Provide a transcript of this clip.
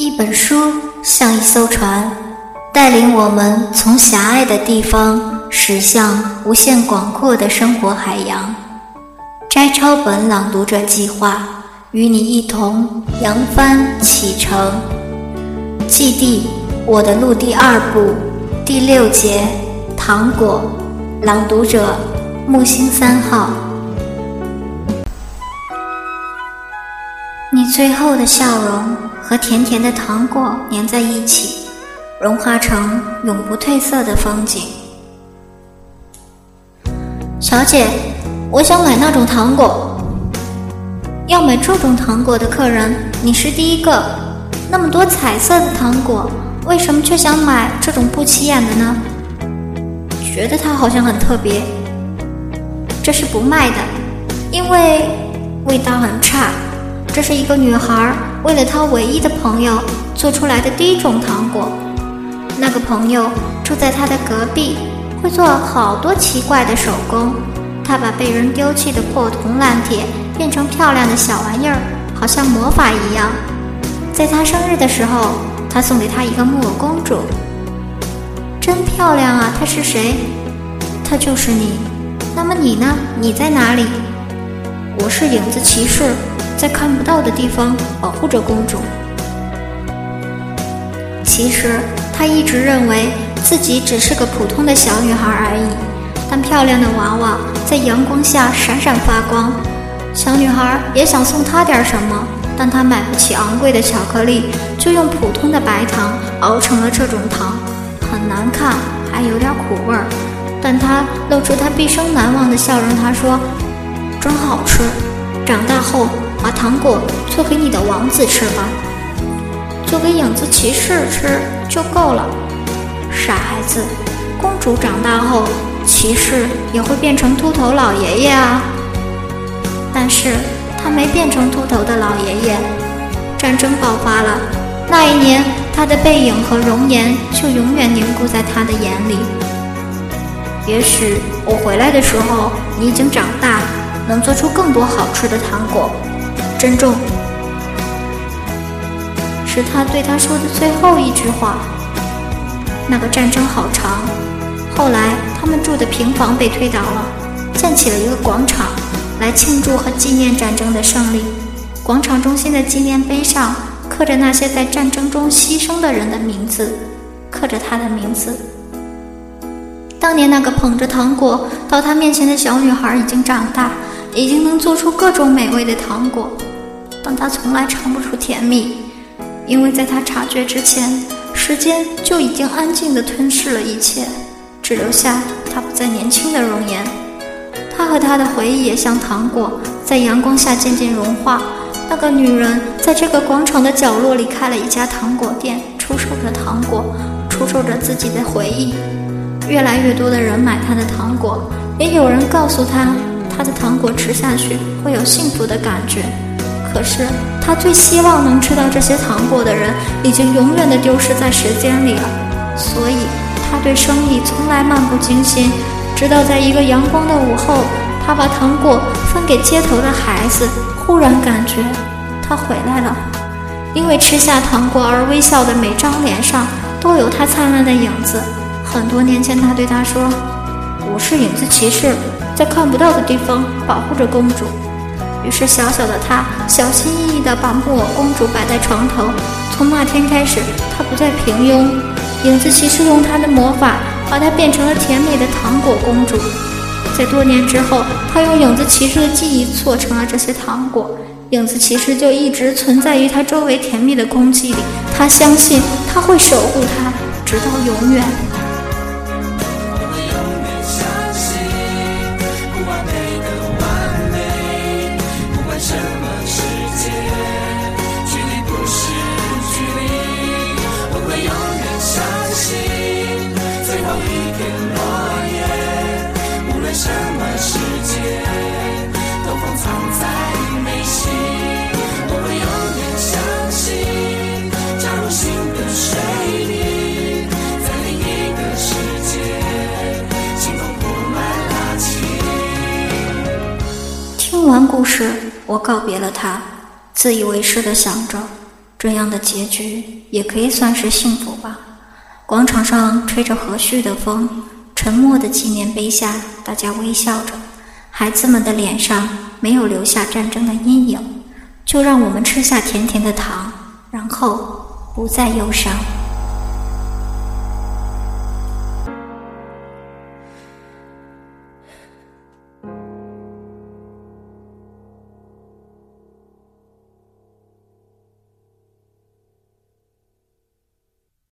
一本书像一艘船，带领我们从狭隘的地方驶向无限广阔的生活海洋。摘抄本朗读者计划与你一同扬帆启程。记地：我的路第二部第六节。糖果，朗读者木星三号。你最后的笑容和甜甜的糖果粘在一起，融化成永不褪色的风景。小姐，我想买那种糖果。要买这种糖果的客人，你是第一个。那么多彩色的糖果，为什么却想买这种不起眼的呢？觉得它好像很特别。这是不卖的，因为味道很差。这是一个女孩为了他唯一的朋友做出来的第一种糖果。那个朋友住在他的隔壁，会做好多奇怪的手工。他把被人丢弃的破铜烂铁变成漂亮的小玩意儿，好像魔法一样。在他生日的时候，他送给他一个木偶公主，真漂亮啊！她是谁？她就是你。那么你呢？你在哪里？我是影子骑士。在看不到的地方保护着公主。其实她一直认为自己只是个普通的小女孩而已，但漂亮的娃娃在阳光下闪闪发光。小女孩也想送她点什么，但她买不起昂贵的巧克力，就用普通的白糖熬成了这种糖，很难看，还有点苦味儿。但她露出她毕生难忘的笑容，她说：“真好吃，长大后。”把糖果做给你的王子吃吧，做给影子骑士吃就够了。傻孩子，公主长大后，骑士也会变成秃头老爷爷啊。但是他没变成秃头的老爷爷。战争爆发了，那一年他的背影和容颜就永远凝固在他的眼里。也许我回来的时候，你已经长大，能做出更多好吃的糖果。珍重，是他对他说的最后一句话。那个战争好长，后来他们住的平房被推倒了，建起了一个广场，来庆祝和纪念战争的胜利。广场中心的纪念碑上刻着那些在战争中牺牲的人的名字，刻着他的名字。当年那个捧着糖果到他面前的小女孩已经长大，已经能做出各种美味的糖果。但他从来尝不出甜蜜，因为在他察觉之前，时间就已经安静地吞噬了一切，只留下他不再年轻的容颜。他和他的回忆也像糖果，在阳光下渐渐融化。那个女人在这个广场的角落里开了一家糖果店，出售着糖果，出售着自己的回忆。越来越多的人买他的糖果，也有人告诉他，他的糖果吃下去会有幸福的感觉。可是，他最希望能吃到这些糖果的人，已经永远的丢失在时间里了。所以，他对生意从来漫不经心。直到在一个阳光的午后，他把糖果分给街头的孩子，忽然感觉他回来了。因为吃下糖果而微笑的每张脸上，都有他灿烂的影子。很多年前，他对他说：“我是影子骑士，在看不到的地方保护着公主。”于是，小小的他小心翼翼地把木偶公主摆在床头。从那天开始，她不再平庸。影子骑士用他的魔法，把她变成了甜美的糖果公主。在多年之后，他用影子骑士的记忆做成了这些糖果。影子骑士就一直存在于他周围甜蜜的空气里。他相信他会守护她，直到永远。完故事，我告别了他，自以为是的想着，这样的结局也可以算是幸福吧。广场上吹着和煦的风，沉默的纪念碑下，大家微笑着，孩子们的脸上没有留下战争的阴影。就让我们吃下甜甜的糖，然后不再忧伤。